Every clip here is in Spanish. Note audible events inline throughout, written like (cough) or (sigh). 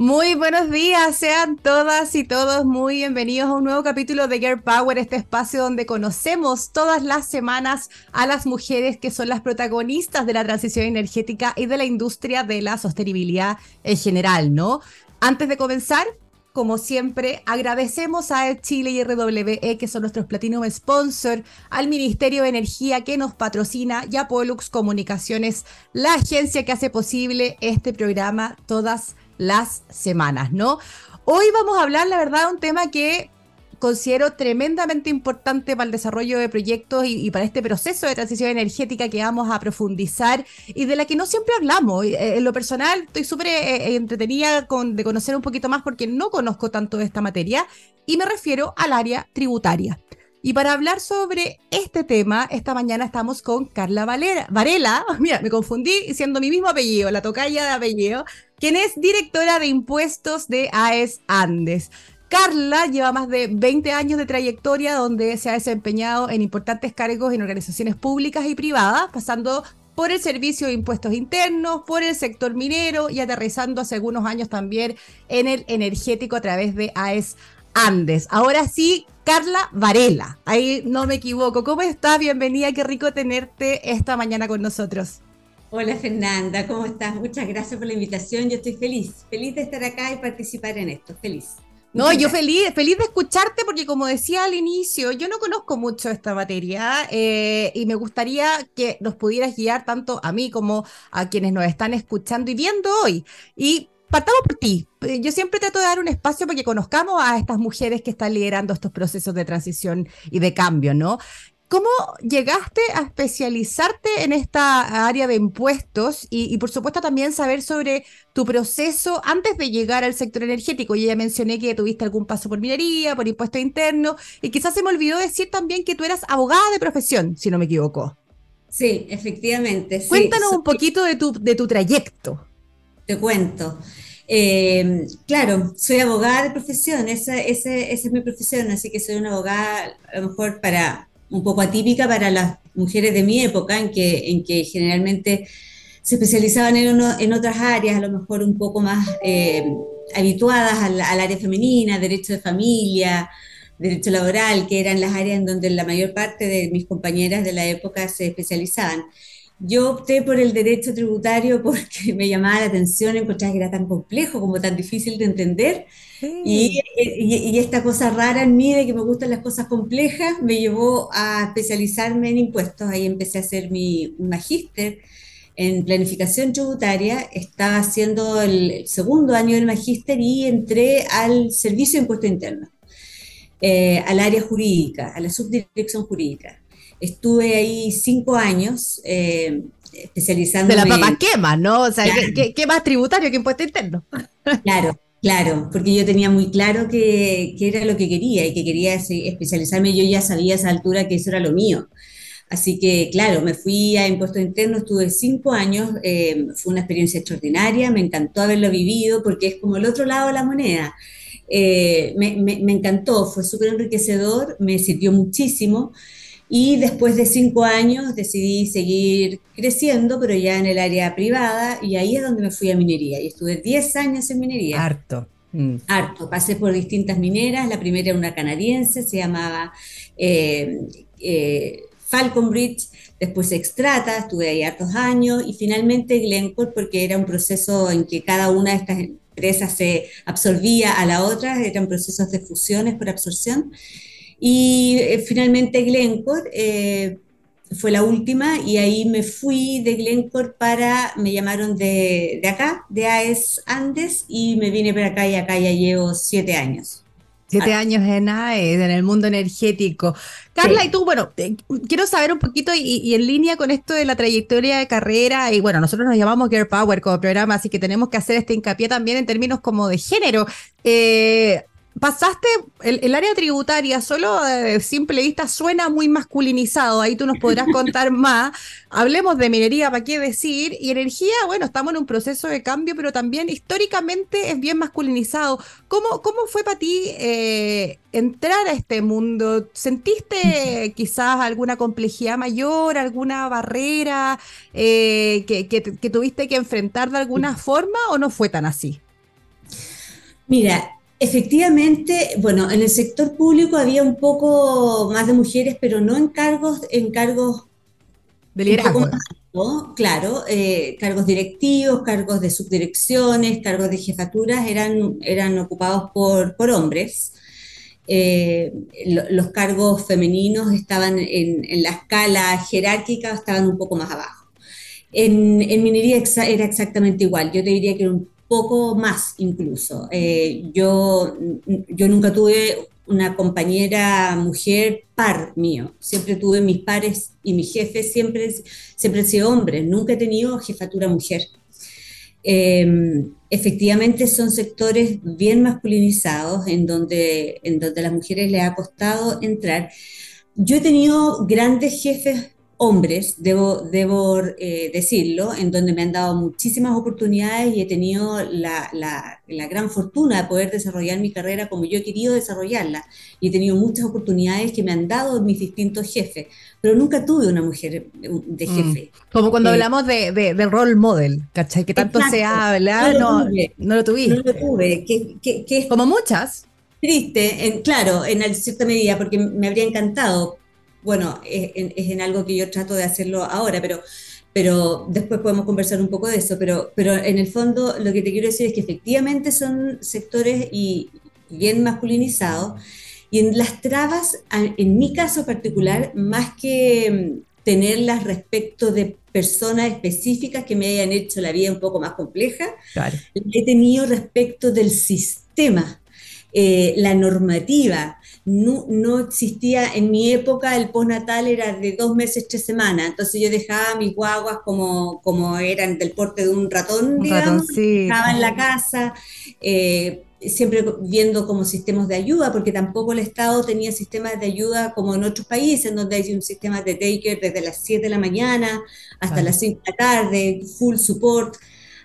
Muy buenos días, sean todas y todos muy bienvenidos a un nuevo capítulo de Girl Power, este espacio donde conocemos todas las semanas a las mujeres que son las protagonistas de la transición energética y de la industria de la sostenibilidad en general, ¿no? Antes de comenzar, como siempre, agradecemos a Chile y RWE, que son nuestros Platinum Sponsor, al Ministerio de Energía que nos patrocina y a Pollux Comunicaciones, la agencia que hace posible este programa todas las semanas, ¿no? Hoy vamos a hablar, la verdad, de un tema que considero tremendamente importante para el desarrollo de proyectos y, para este proceso de transición energética que vamos a profundizar y de la que no siempre hablamos. Eh, en lo personal, estoy súper eh, eh, entretenida de conocer un poquito más porque no conozco tanto de esta materia y me refiero al área tributaria. Y para hablar sobre este tema, esta mañana estamos con Carla Valera, Varela, (laughs) mira, me confundí siendo mi mismo apellido, la tocaya de apellido, quien es directora de impuestos de AES Andes. Carla lleva más de 20 años de trayectoria donde se ha desempeñado en importantes cargos en organizaciones públicas y privadas, pasando por el servicio de impuestos internos, por el sector minero y aterrizando hace algunos años también en el energético a través de AES Andes. Ahora sí, Carla Varela, ahí no me equivoco. ¿Cómo estás? Bienvenida, qué rico tenerte esta mañana con nosotros. Hola Fernanda, ¿cómo estás? Muchas gracias por la invitación. Yo estoy feliz, feliz de estar acá y participar en esto, feliz. No, yo feliz, feliz de escucharte porque como decía al inicio, yo no conozco mucho esta materia eh, y me gustaría que nos pudieras guiar tanto a mí como a quienes nos están escuchando y viendo hoy. Y partamos por ti. Eh, yo siempre trato de dar un espacio para que conozcamos a estas mujeres que están liderando estos procesos de transición y de cambio, ¿no? ¿Cómo llegaste a especializarte en esta área de impuestos y, por supuesto también saber sobre tu proceso antes de llegar al sector energético? Yo ya mencioné que tuviste algún paso por minería, por impuesto interno y quizás se me olvidó decir también que tú eras abogada de profesión, si no me equivoco. Sí, efectivamente. Cuéntanos un poquito de tu, de tu trayecto. Te cuento. Eh, claro, soy abogada de profesión, esa, es mi profesión, así que soy una abogada a lo mejor para un poco atípica para las mujeres de mi época, en que, en que generalmente se especializaban en, otras áreas, a lo mejor un poco más eh, habituadas al, área femenina, derecho de familia, derecho laboral, que eran las áreas en donde la mayor parte de mis compañeras de la época se especializaban. Yo opté por el derecho tributario porque (laughs) me llamaba la atención, encontraba que era tan complejo, como tan difícil de entender, y, esta cosa rara en mí de que me gustan las cosas complejas me llevó a especializarme en impuestos. Ahí empecé a hacer mi magíster en planificación tributaria. Estaba haciendo el segundo año del magíster y entré al servicio de impuesto interno, eh, al área jurídica, a la subdirección jurídica. Estuve ahí cinco años. Eh, especializándome. De la papa quema, ¿no? O sea, ¿qué, qué más tributario que impuesto interno? (laughs) Claro, Claro, porque yo tenía muy claro que, era lo que quería y que quería especializarme. Yo ya sabía a esa altura que eso era lo mío. Así que, claro, me fui a impuestos internos, estuve cinco años, eh, fue una experiencia extraordinaria, me encantó haberlo vivido porque es como el otro lado de la moneda. Eh, me, me, encantó, fue súper enriquecedor, me sirvió muchísimo. Y después de cinco años decidí seguir creciendo, pero ya en el área privada, y ahí es donde me fui a minería. Y estuve 10 años en minería. Harto. Mm. Harto. Pasé por distintas mineras. La primera era una canadiense, se llamaba eh, eh, Falcon Bridge. Después Extrata, estuve ahí hartos años. Y finalmente Glencore, porque era un proceso en que cada una de estas empresas se absorbía a la otra. Eran procesos de fusiones por absorción. Y eh, finalmente Glencore eh, fue la última y ahí me fui de Glencore para, me llamaron de, de, acá, de AES Andes y me vine para acá y acá ya llevo siete años. Siete ah. años en AES, en el mundo energético. Carla, y tú, bueno, quiero saber un poquito y, en línea con esto de la trayectoria de carrera, y bueno, nosotros nos llamamos Girl Power como programa, así que tenemos que hacer este hincapié también en términos como de género. Eh, pasaste el, área tributaria, solo de simple vista suena muy masculinizado, ahí tú nos podrás contar (laughs) más. Hablemos de minería, ¿para qué decir? Y energía, bueno, estamos en un proceso de cambio, pero también históricamente es bien masculinizado. ¿Cómo, cómo fue para ti eh, entrar a este mundo? ¿Sentiste quizás alguna complejidad mayor, alguna barrera eh, que, que tuviste que enfrentar de alguna forma o no fue tan así? Mira, efectivamente, bueno, en el sector público había un poco más de mujeres, pero no en cargos, en cargos de liderazgo. Claro, eh, cargos directivos, cargos de subdirecciones, cargos de jefaturas eran, eran ocupados por, por hombres. Eh, los cargos femeninos estaban en, en, la escala jerárquica, estaban un poco más abajo. En, en minería era exactamente igual, yo te diría que era un poco más incluso. Eh, yo, yo nunca tuve una compañera mujer par mío, siempre tuve mis pares y mis jefes, siempre, siempre han sido hombres, nunca he tenido jefatura mujer. Em, efectivamente son sectores bien masculinizados en donde, en donde a las mujeres les ha costado entrar. Yo he tenido grandes jefes hombres, debo, debo eh, decirlo, en donde me han dado muchísimas oportunidades y he tenido la, la, la, gran fortuna de poder desarrollar mi carrera como yo he querido desarrollarla. Y he tenido muchas oportunidades que me han dado mis distintos jefes, pero nunca tuve una mujer de mm. jefe. Como cuando eh, hablamos de, de, del role model, ¿cachai? Que tanto se habla, no, no, lo tuviste. No lo tuve, que, que, que como muchas. Triste, en, claro, en cierta medida, porque me habría encantado, bueno, es, en algo que yo trato de hacerlo ahora, pero, pero después podemos conversar un poco de eso, pero, pero en el fondo lo que te quiero decir es que efectivamente son sectores y bien masculinizados, y en las trabas, en mi caso particular, más que mm, tenerlas respecto de personas específicas que me hayan hecho la vida un poco más compleja, he tenido respecto del sistema, eh, la normativa, no, existía en mi época el postnatal era de dos meses, tres semanas, entonces yo dejaba mis guaguas como, como eran del porte de un ratón, digamos, estaba en la casa, eh, siempre viendo como sistemas de ayuda, porque tampoco el Estado tenía sistemas de ayuda como en otros países, en donde hay un sistema de daycare desde las 7 de la mañana hasta las 5 de la tarde, full support.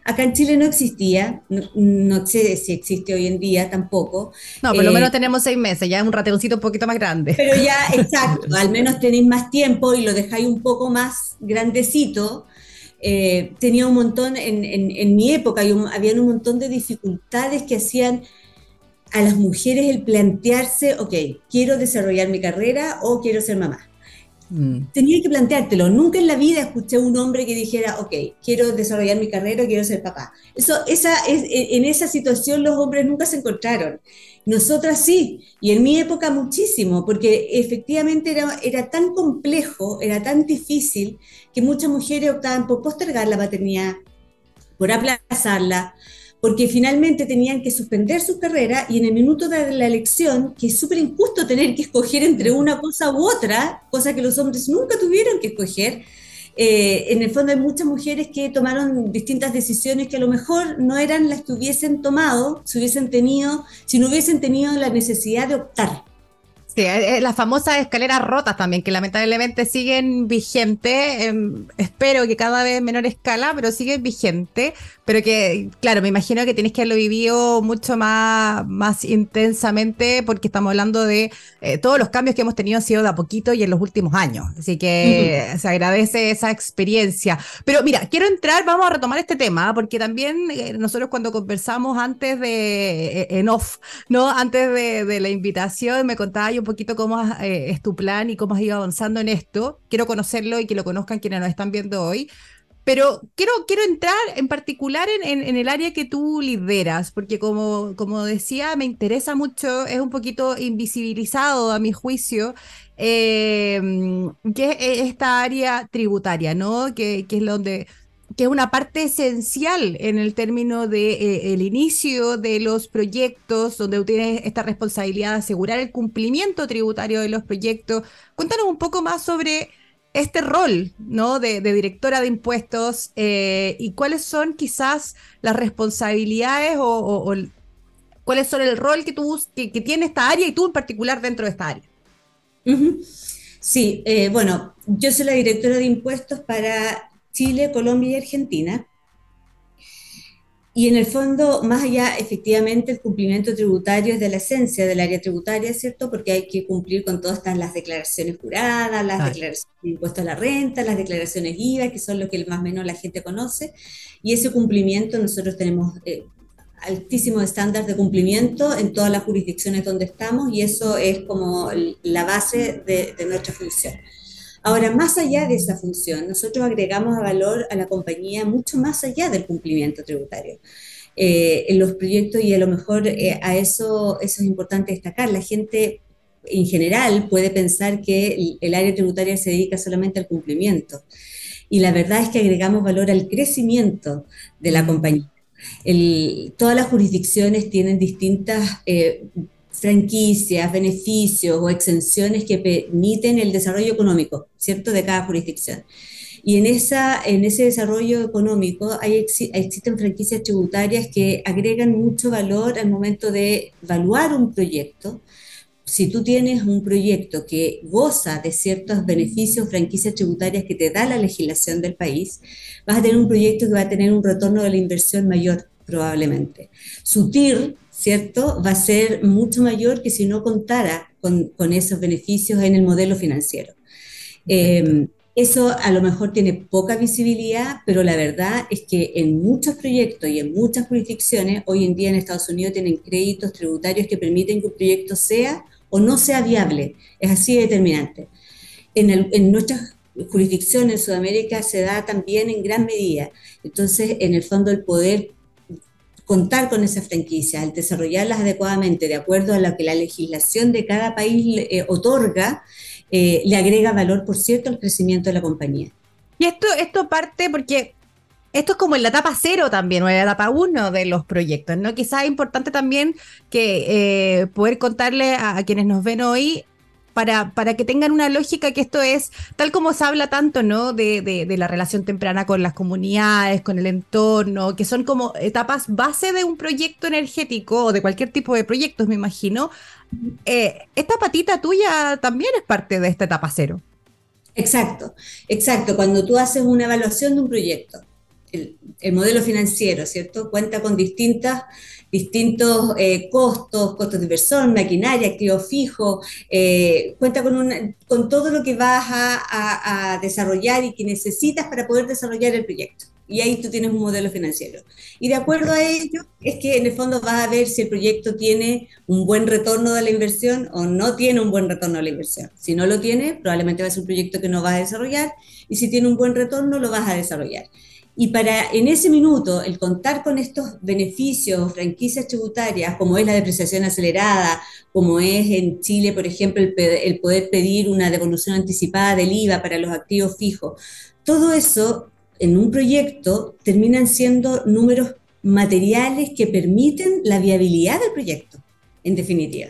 Acá en Chile no existía, no, sé si existe hoy en día tampoco. No, por lo eh, menos tenemos seis meses, ya es un ratoncito un poquito más grande. Pero ya, (laughs) exacto, al menos tenéis más tiempo y lo dejáis un poco más grandecito. Eh, tenía un montón, en, en, mi época había un montón de dificultades que hacían a las mujeres el plantearse, ok, quiero desarrollar mi carrera o quiero ser mamá. Tenía que planteártelo. Nunca en la vida escuché a un hombre que dijera, ok, quiero desarrollar mi carrera, quiero ser papá. Eso, esa, es, en esa situación los hombres nunca se encontraron. Nosotras sí, y en mi época muchísimo, porque efectivamente era, era tan complejo, era tan difícil, que muchas mujeres optaban por postergar la paternidad, por aplazarla, porque finalmente tenían que suspender su carrera y en el minuto de la elección, que es súper injusto tener que escoger entre una cosa u otra, cosa que los hombres nunca tuvieron que escoger, eh, en el fondo hay muchas mujeres que tomaron distintas decisiones que a lo mejor no eran las que hubiesen tomado si hubiesen tenido, si no hubiesen tenido la necesidad de optar. Sí, eh, eh, las famosas escaleras rotas también, que lamentablemente siguen vigentes. Em, espero que cada vez en menor escala, pero siguen vigentes. Pero que, claro, me imagino que tienes que haberlo vivido mucho más, más intensamente, porque estamos hablando de eh, todos los cambios que hemos tenido han sido de a poquito y en los últimos años. Así que se agradece esa experiencia. Pero mira, quiero entrar, vamos a retomar este tema, porque también nosotros cuando conversamos antes de, en off, ¿no? Antes de, de la invitación, me contaba yo un poquito cómo eh, es tu plan y cómo has ido avanzando en esto. Quiero conocerlo y que lo conozcan quienes nos están viendo hoy. Pero quiero, quiero entrar en particular en, el área que tú lideras, porque como, como decía, me interesa mucho, es un poquito invisibilizado a mi juicio, eh, que es esta área tributaria, ¿no? Que, que es donde que es una parte esencial en el término de eh, el inicio de los proyectos, donde tienes esta responsabilidad de asegurar el cumplimiento tributario de los proyectos. Cuéntanos un poco más sobre este rol ¿no? de, directora de impuestos eh, y cuáles son quizás las responsabilidades o, cuáles son el rol que, tú, que, tiene esta área y tú en particular dentro de esta área. Sí, eh, bueno, yo soy la directora de impuestos para Chile, Colombia y Argentina. Y en el fondo, más allá, efectivamente, el cumplimiento tributario es de la esencia del área tributaria, ¿cierto? Porque hay que cumplir con todas estas, las declaraciones juradas, las declaraciones de impuesto a la renta, las declaraciones IVA, que son lo que más o menos la gente conoce. Y ese cumplimiento nosotros tenemos, eh, altísimos estándares de cumplimiento en todas las jurisdicciones donde estamos y eso es como la base de, de nuestra función. Ahora, más allá de esa función, nosotros agregamos valor a la compañía mucho más allá del cumplimiento tributario. Eh, en los proyectos y a lo mejor eh, a eso, eso es importante destacar. La gente en general puede pensar que el, área tributaria se dedica solamente al cumplimiento. Y la verdad es que agregamos valor al crecimiento de la compañía. todas las jurisdicciones tienen distintas eh, franquicias, beneficios o exenciones que permiten el desarrollo económico, ¿cierto?, de cada jurisdicción. Y en, esa, en ese desarrollo económico hay, existen franquicias tributarias que agregan mucho valor al momento de evaluar un proyecto. Si tú tienes un proyecto que goza de ciertos beneficios, franquicias tributarias que te da la legislación del país, vas a tener un proyecto que va a tener un retorno de la inversión mayor, probablemente. Su TIR, ¿cierto? Va a ser mucho mayor que si no contara con, con esos beneficios en el modelo financiero. Eh, eso a lo mejor tiene poca visibilidad, pero la verdad es que en muchos proyectos y en muchas jurisdicciones, hoy en día en Estados Unidos tienen créditos tributarios que permiten que un proyecto sea o no sea viable. Es así de determinante. En, en nuestras jurisdicciones en Sudamérica se da también en gran medida. Entonces, en el fondo, el poder contar con esas franquicias, el desarrollarlas adecuadamente de acuerdo a lo que la legislación de cada país eh, otorga, eh, le agrega valor, por cierto, al crecimiento de la compañía. Y esto, esto parte porque esto es como en la etapa cero también, o en la etapa uno de los proyectos, ¿no? Quizás es importante también que eh, poder contarle a, quienes nos ven hoy para, para, que tengan una lógica que esto es, tal como se habla tanto, ¿no? De, de, la relación temprana con las comunidades, con el entorno, que son como etapas base de un proyecto energético o de cualquier tipo de proyectos, me imagino. Eh, esta patita tuya también es parte de esta etapa cero. Exacto, exacto. Cuando tú haces una evaluación de un proyecto, el, modelo financiero, ¿cierto? Cuenta con distintas, distintos eh, costos, costos de inversión, maquinaria, activo fijo, eh, cuenta con, con todo lo que vas a desarrollar y que necesitas para poder desarrollar el proyecto y ahí tú tienes un modelo financiero. Y de acuerdo a ello, es que en el fondo vas a ver si el proyecto tiene un buen retorno de la inversión o no tiene un buen retorno de la inversión. Si no lo tiene, probablemente va a ser un proyecto que no vas a desarrollar y si tiene un buen retorno, lo vas a desarrollar. Y para en ese minuto, el contar con estos beneficios, franquicias tributarias, como es la depreciación acelerada, como es en Chile, por ejemplo, el, poder pedir una devolución anticipada del IVA para los activos fijos, todo eso en un proyecto terminan siendo números materiales que permiten la viabilidad del proyecto, en definitiva.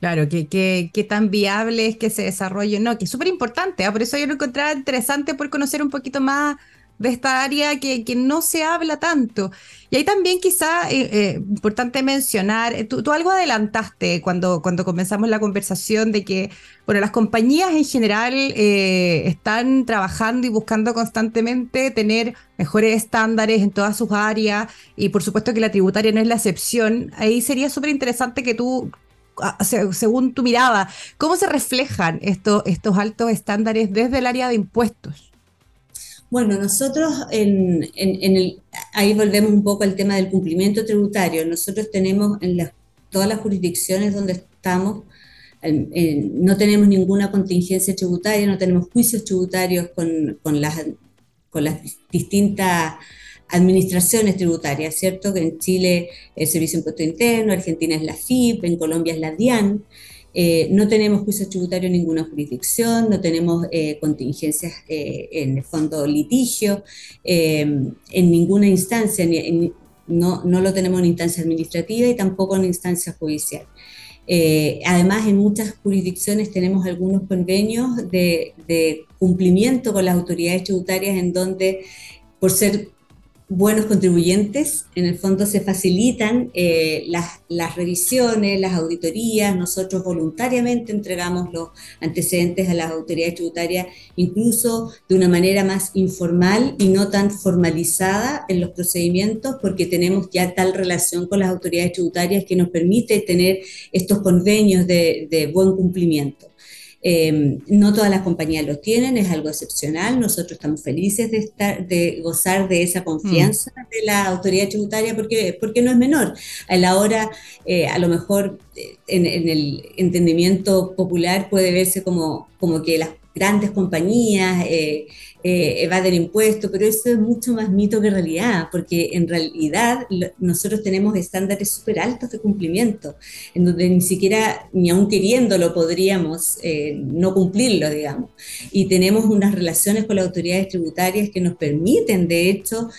Claro, que, que, tan viable es que se desarrolle, no, que es súper importante, ¿ah? por eso yo lo encontraba interesante por conocer un poquito más de esta área que, no se habla tanto. Y ahí también quizá eh, eh, importante mencionar, eh, tú, algo adelantaste cuando, cuando comenzamos la conversación de que, bueno, las compañías en general están trabajando y buscando constantemente tener mejores estándares en todas sus áreas y por supuesto que la tributaria no es la excepción. Ahí sería súper interesante que tú según tu mirada, ¿cómo se reflejan estos, estos altos estándares desde el área de impuestos? Bueno, nosotros en, el, ahí volvemos un poco al tema del cumplimiento tributario. Nosotros tenemos en todas las jurisdicciones donde estamos, no tenemos ninguna contingencia tributaria, no tenemos juicios tributarios con, las, con las distintas administraciones tributarias, ¿cierto? Que en Chile el Servicio de Impuesto Interno, Argentina es la FIP, en Colombia es la DIAN. Eh, no tenemos juicios tributarios en ninguna jurisdicción, no tenemos eh, contingencias eh, en el fondo litigio, en ninguna instancia, no, no, lo tenemos en instancia administrativa y tampoco en instancia judicial. además, en muchas jurisdicciones tenemos algunos convenios de, de cumplimiento con las autoridades tributarias en donde, por ser buenos contribuyentes, en el fondo se facilitan eh, las, las, revisiones, las auditorías, nosotros voluntariamente entregamos los antecedentes a las autoridades tributarias, incluso de una manera más informal y no tan formalizada en los procedimientos, porque tenemos ya tal relación con las autoridades tributarias que nos permite tener estos convenios de, de buen cumplimiento. Em, no todas las compañías lo tienen, es algo excepcional. Nosotros estamos felices de, estar, de gozar de esa confianza mm. de la autoridad tributaria porque, porque no es menor. A la hora, eh, a lo mejor eh, en, el entendimiento popular puede verse como, como que las grandes compañías eh, eh, evaden impuestos, pero eso es mucho más mito que realidad, porque en realidad nosotros tenemos estándares súper altos de cumplimiento, en donde ni siquiera, ni aun queriéndolo, podríamos eh, no cumplirlo, digamos. Y tenemos unas relaciones con las autoridades tributarias que nos permiten, de hecho,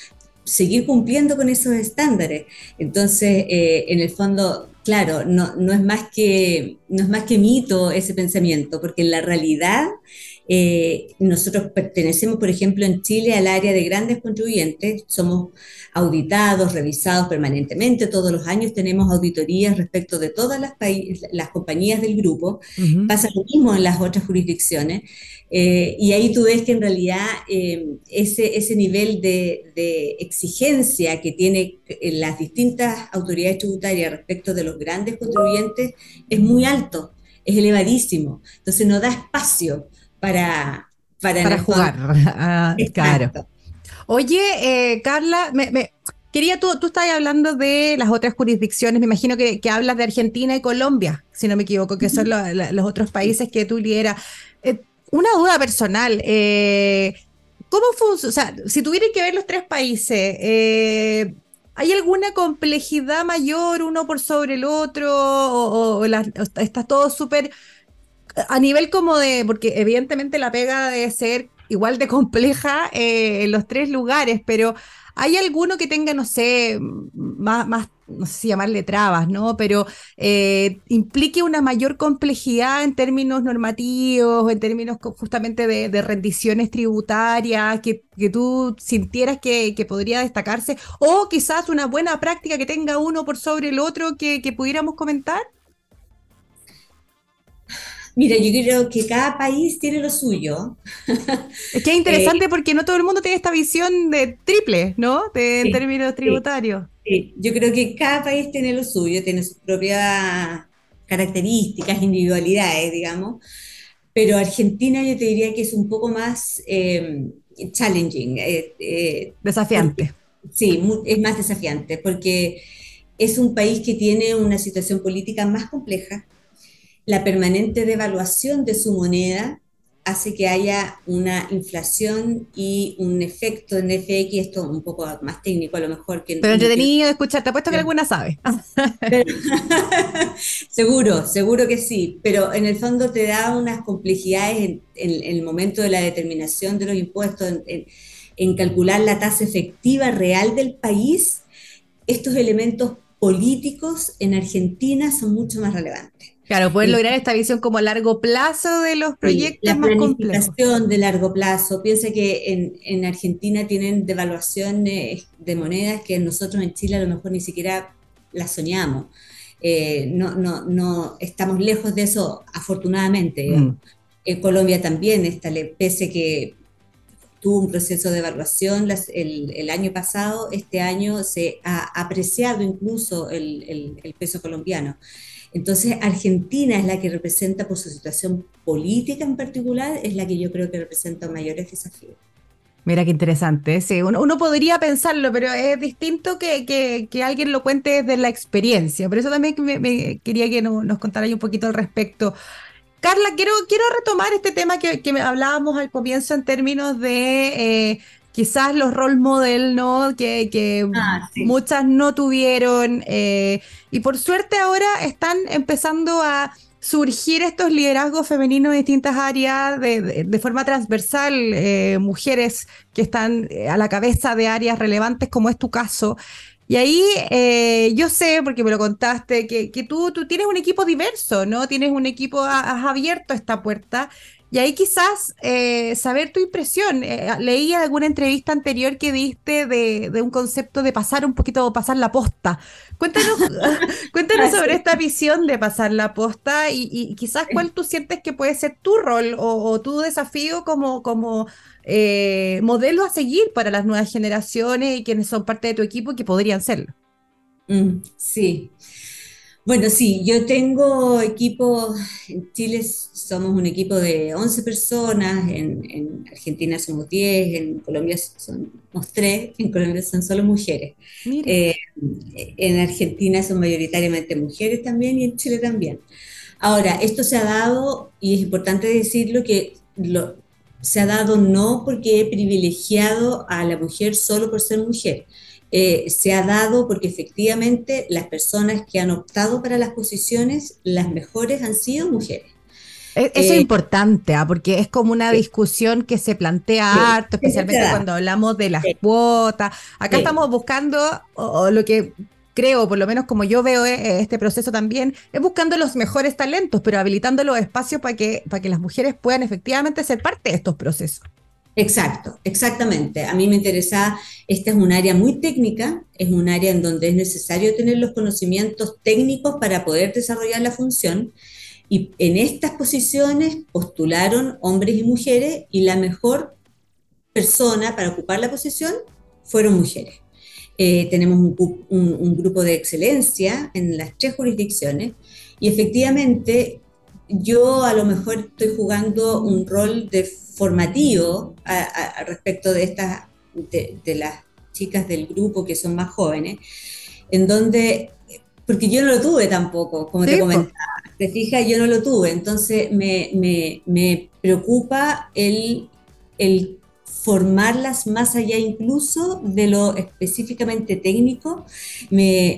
seguir cumpliendo con esos estándares. Entonces, eh, en el fondo, claro, no, no, es más que, no es más que mito ese pensamiento, porque en la realidad eh, nosotros pertenecemos, por ejemplo, en Chile al área de grandes contribuyentes, somos auditados, revisados permanentemente, todos los años tenemos auditorías respecto de todas las, las compañías del grupo, pasa lo mismo en las otras jurisdicciones, eh, y ahí tú ves que en realidad eh, ese, ese nivel de, de, exigencia que tienen las distintas autoridades tributarias respecto de los grandes contribuyentes es muy alto, es elevadísimo, entonces no da espacio para, para, jugar. (laughs) Ah, claro. Oye, eh, Carla, me, quería, tú, tú estás hablando de las otras jurisdicciones, me imagino que, hablas de Argentina y Colombia, si no me equivoco, que son los otros países que tú lideras. Eh, una duda personal, eh, ¿cómo funciona? O sea, si tuvieras que ver los tres países, ¿hay alguna complejidad mayor uno por sobre el otro? ¿O, o está todo súper a nivel como de, porque evidentemente la pega debe ser igual de compleja eh, en los tres lugares, pero ¿hay alguno que tenga, no sé, más, más no sé si llamarle trabas, ¿no? Pero eh, implique una mayor complejidad en términos normativos, en términos justamente de, rendiciones tributarias, que, que tú sintieras que, que, podría destacarse, o quizás una buena práctica que tenga uno por sobre el otro que, que pudiéramos comentar? Mira, yo creo que cada país tiene lo suyo. Es que es interesante (laughs) eh, porque no todo el mundo tiene esta visión de triple, ¿no? De, en términos tributarios. Sí, yo creo que cada país tiene lo suyo, tiene sus propias características, individualidades, digamos. Pero Argentina yo te diría que es un poco más em, challenging. Eh, eh, desafiante. sí, es más desafiante porque es un país que tiene una situación política más compleja, la permanente devaluación de su moneda hace que haya una inflación y un efecto en FX, esto un poco más técnico a lo mejor que... Pero entretenido de escuchar, te apuesto que alguna sabe. (laughs) seguro, seguro que sí, pero en el fondo te da unas complejidades en, el momento de la determinación de los impuestos, en calcular la tasa efectiva real del país, estos elementos políticos en Argentina son mucho más relevantes. Claro, poder lograr esta visión como a largo plazo de los proyectos la más planificación de largo plazo. Piensa que en, Argentina tienen devaluaciones de monedas que nosotros en Chile a lo mejor ni siquiera las soñamos. Eh, no, no, no estamos lejos de eso, afortunadamente. Mm. En Colombia también, está, pese que tuvo un proceso de evaluación el, el, año pasado, este año se ha apreciado incluso el, el peso colombiano. Entonces, Argentina es la que representa por su situación política en particular, es la que yo creo que representa mayores desafíos. Mira qué interesante. Sí, uno, podría pensarlo, pero es distinto que, alguien lo cuente desde la experiencia. Por eso también me, quería que nos contara un poquito al respecto. Carla, quiero, quiero retomar este tema que, que hablábamos al comienzo en términos de eh, quizás los role model, ¿no? Que, ah, muchas no tuvieron. Eh, y por suerte ahora están empezando a surgir estos liderazgos femeninos en distintas áreas de, forma transversal, eh, mujeres que están eh, a la cabeza de áreas relevantes como es tu caso. Y ahí yo sé, porque me lo contaste, que, tú, tú tienes un equipo diverso, ¿no? Tienes un equipo, has abierto esta puerta y ahí quizás eh, saber tu impresión. Eh, leí alguna entrevista anterior que diste de, un concepto de pasar un poquito, pasar la posta. Cuéntanos, (laughs) cuéntanos sobre esta visión de pasar la posta y, quizás cuál tú sientes que puede ser tu rol o, tu desafío como, como eh, modelo a seguir para las nuevas generaciones y quienes son parte de tu equipo y que podrían serlo. Mm, sí. Bueno, sí, yo tengo equipo, en Chile somos un equipo de 11 personas, en, en Argentina somos 10, en Colombia somos 3, en Colombia son solo mujeres. Eh, en Argentina son mayoritariamente mujeres también y en Chile también. Ahora, esto se ha dado, y es importante decirlo, que lo, se ha dado no porque he privilegiado a la mujer solo por ser mujer, eh, se ha dado porque efectivamente las personas que han optado para las posiciones, las mejores han sido mujeres. E-, eso es eh, importante, ¿ah? porque es como una discusión que se plantea harto, especialmente cuando hablamos de las cuotas. Acá estamos buscando lo que creo, por lo menos como yo veo eh, este proceso también, es buscando los mejores talentos, pero habilitando los espacios para que, para que las mujeres puedan efectivamente ser parte de estos procesos. Exacto, exactamente. A mí me interesa, esta es un área muy técnica, es un área en donde es necesario tener los conocimientos técnicos para poder desarrollar la función. Y en estas posiciones postularon hombres y mujeres y la mejor persona para ocupar la posición fueron mujeres. Eh, tenemos un, un grupo de excelencia en las tres jurisdicciones y efectivamente yo a lo mejor estoy jugando un rol de formativo a, respecto de estas, de, las chicas del grupo que son más jóvenes, en donde, porque yo no lo tuve tampoco, como te comentaba, te fijas, yo no lo tuve, entonces me, me, me preocupa el, el formarlas más allá incluso de lo específicamente técnico. Me,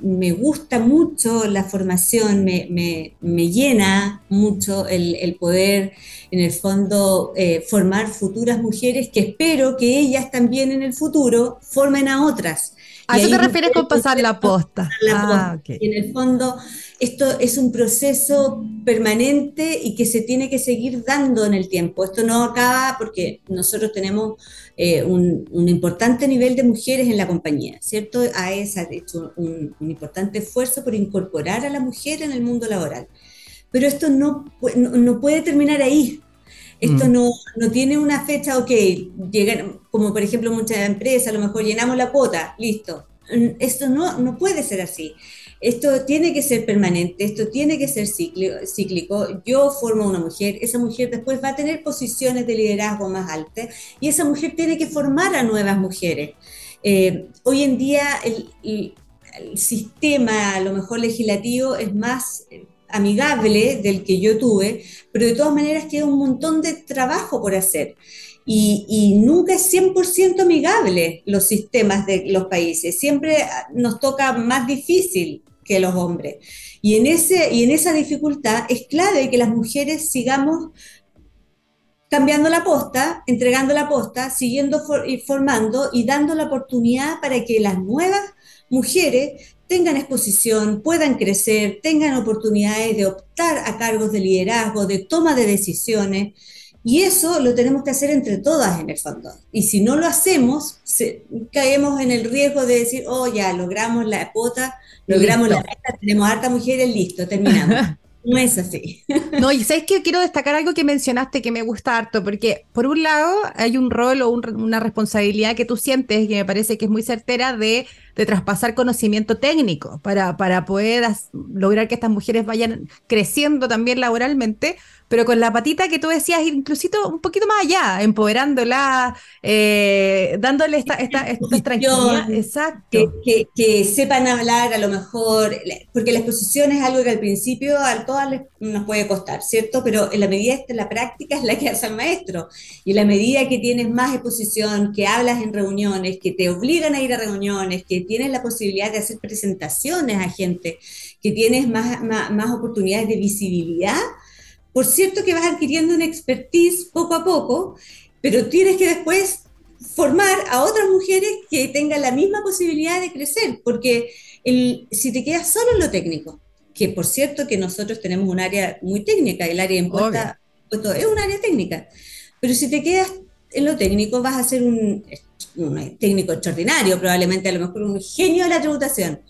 me, gusta mucho la formación, me, me llena mucho el, el, poder, en el fondo, eh, formar futuras mujeres que espero que ellas también en el futuro formen a otras. ¿A eso te refieres con pasar la posta? Ah, y en el fondo, esto es un proceso permanente y que se tiene que seguir dando en el tiempo. Esto no acaba porque nosotros tenemos eh, un, importante nivel de mujeres en la compañía, ¿cierto? AES ha hecho un, importante esfuerzo por incorporar a la mujer en el mundo laboral. Pero esto no, no, puede terminar ahí. Esto mm. no, no, tiene una fecha, ok, llegan, como por ejemplo muchas empresas, a lo mejor llenamos la cuota, listo. Esto no, no puede ser así. Esto tiene que ser permanente, esto tiene que ser cíclico. Yo formo una mujer, esa mujer después va a tener posiciones de liderazgo más altas y esa mujer tiene que formar a nuevas mujeres. Eh, hoy en día el, el, sistema, a lo mejor legislativo, es más amigable del que yo tuve, pero de todas maneras queda un montón de trabajo por hacer. Y, nunca es 100% amigable los sistemas de los países, siempre nos toca más difícil que los hombres. Y en, ese, y en esa dificultad es clave que las mujeres sigamos cambiando la posta, entregando la posta, siguiendo y formando y dando la oportunidad para que las nuevas mujeres tengan exposición, puedan crecer, tengan oportunidades de optar a cargos de liderazgo, de toma de decisiones. Y eso lo tenemos que hacer entre todas en el fondo. Y si no lo hacemos, caemos en el riesgo de decir, oh, ya logramos la cuota logramos la meta, tenemos hartas mujeres, listo, terminamos. (laughs) No es así. No, y sabes que quiero destacar algo que mencionaste que me gusta harto, porque por un lado hay un rol o una responsabilidad que tú sientes, que me parece que es muy certera, de, de traspasar conocimiento técnico para, para poder lograr que estas mujeres vayan creciendo también laboralmente, pero con la patita que tú decías, inclusito un poquito más allá, empoderándola, eh, dándole esta, esta, tranquilidad. Exacto. Que, sepan hablar a lo mejor, porque la exposición es algo que al principio a todas les, nos puede costar, ¿cierto? Pero en la medida de la práctica es la que hace el maestro. Y en la medida que tienes más exposición, que hablas en reuniones, que te obligan a ir a reuniones, que tienes la posibilidad de hacer presentaciones a gente, que tienes más, más, más oportunidades de visibilidad, por cierto que vas adquiriendo una expertise poco a poco, pero tienes que después formar a otras mujeres que tengan la misma posibilidad de crecer, porque el, si te quedas solo en lo técnico, que por cierto que nosotros tenemos un área muy técnica, el área de impuesta es un área técnica, pero si te quedas en lo técnico vas a ser un, un técnico extraordinario, probablemente a lo mejor un genio de la tributación,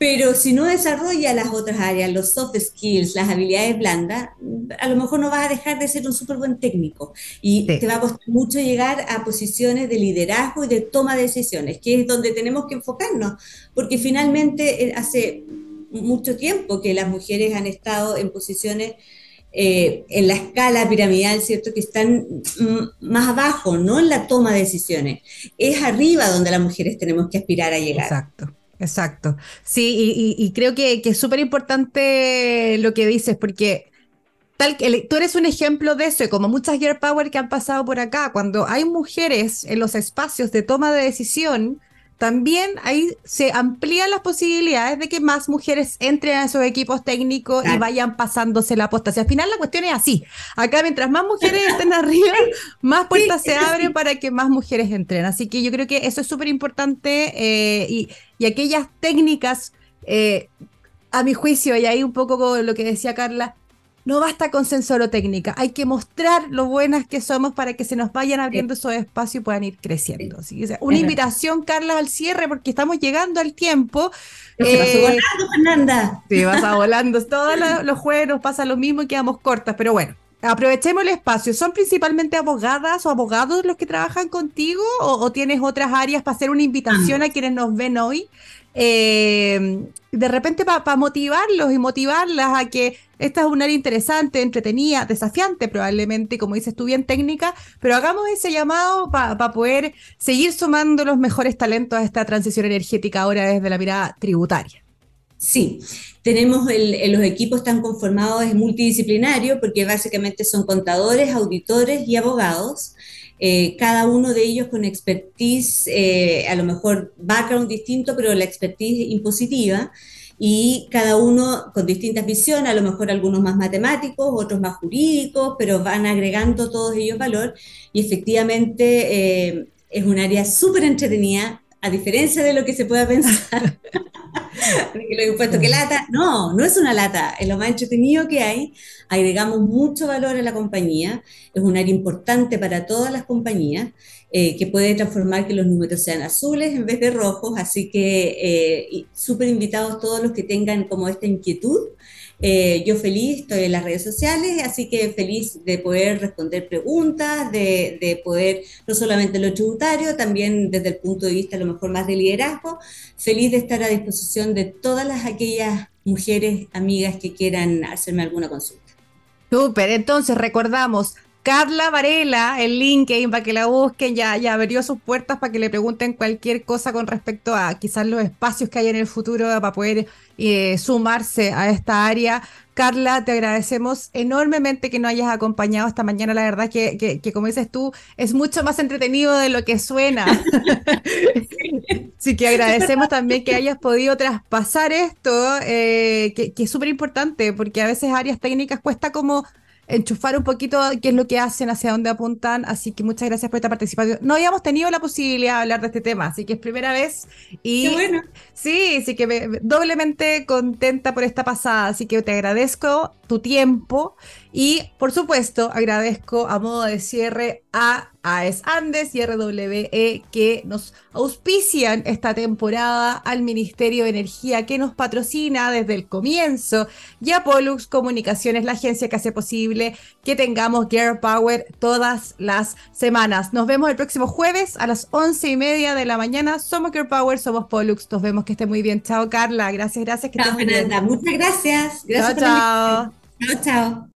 pero si no desarrolla las otras áreas, los soft skills, las habilidades blandas, a lo mejor no vas a dejar de ser un súper buen técnico. Y te va a costar mucho llegar a posiciones de liderazgo y de toma de decisiones, que es donde tenemos que enfocarnos, porque finalmente eh, hace mucho tiempo que las mujeres han estado en posiciones eh, en la escala piramidal, ¿cierto? Que están más abajo, no en la toma de decisiones. Es arriba donde las mujeres tenemos que aspirar a llegar. Exacto. Exacto. Sí, y, creo que, que es súper importante lo que dices, porque tal que tú eres un ejemplo de eso, y como muchas Girl Power que han pasado por acá, cuando hay mujeres en los espacios de toma de decisión, también ahí se amplían las posibilidades de que más mujeres entren a esos equipos técnicos y vayan pasándose la posta. al final la cuestión es así. Acá mientras más mujeres estén arriba, más puertas se abren para que más mujeres entren. Así que yo creo que eso es súper importante eh, y, aquellas técnicas, eh, a mi juicio, y ahí un poco lo que decía Carla, no basta con técnica, hay que mostrar lo buenas que somos para que se nos vayan abriendo esos espacios y puedan ir creciendo. Así que, una invitación, Carla, al cierre, porque estamos llegando al tiempo. Se eh, volando, Fernanda. Sí, vas a volando. Todos los jueves nos pasa lo mismo y quedamos cortas, pero bueno. Aprovechemos el espacio. ¿Son principalmente abogadas o abogados los que trabajan contigo o, tienes otras áreas para hacer una invitación a quienes nos ven hoy? Eh, de repente para motivarlos y motivarlas a que esta es un área interesante, entretenida, desafiante probablemente, como dices tú bien técnica, pero hagamos ese llamado para poder seguir sumando los mejores talentos a esta transición energética ahora desde la mirada tributaria. Sí, tenemos los equipos están conformados, es multidisciplinario porque básicamente son contadores, auditores y abogados. Eh, cada uno de ellos con expertise, eh, a lo mejor background distinto, pero la expertise impositiva y cada uno con distintas visiones, a lo mejor algunos más matemáticos, otros más jurídicos, pero van agregando todos ellos valor y efectivamente eh, es un área súper entretenida, a diferencia de lo que se pueda pensar. (laughs) que lo he puesto que lata, no, no es una lata, es lo más entretenido que hay, agregamos mucho valor a la compañía, es un área importante para todas las compañías eh, que puede transformar que los números sean azules en vez de rojos, así que eh, súper invitados todos los que tengan como esta inquietud. Eh, yo feliz, estoy en las redes sociales, así que feliz de poder responder preguntas, de, de, poder, no solamente lo tributario, también desde el punto de vista a lo mejor más de liderazgo, feliz de estar a disposición de todas las aquellas mujeres, amigas que quieran hacerme alguna consulta. Súper, entonces recordamos, Carla Varela, el LinkedIn para que la busquen, ya, ya abrió sus puertas para que le pregunten cualquier cosa con respecto a quizás los espacios que hay en el futuro para poder eh, sumarse a esta área. Carla, te agradecemos enormemente que nos hayas acompañado esta mañana. La verdad que, que, como dices tú, es mucho más entretenido de lo que suena. (laughs) Así que agradecemos también que hayas podido traspasar esto, eh, que, que es súper importante, porque a veces áreas técnicas cuesta como enchufar un poquito qué es lo que hacen, hacia dónde apuntan. Así que muchas gracias por esta participación. No habíamos tenido la posibilidad de hablar de este tema, así que es primera vez. Y Qué bueno. Sí, sí que me, doblemente contenta por esta pasada. Así que te agradezco tu tiempo y, por supuesto, agradezco a modo de cierre a AES Andes y RWE que nos auspician esta temporada, al Ministerio de Energía que nos patrocina desde el comienzo y a Pollux Comunicaciones, la agencia que hace posible que tengamos Gear Power todas las semanas. Nos vemos el próximo jueves a las once y media de la mañana. Somos Gear Power, somos Pollux. Nos vemos que esté muy bien. Chao, Carla. Gracias, gracias. Que chao, Fernanda. Muchas gracias. Gracias chao, chao. Chao, chao.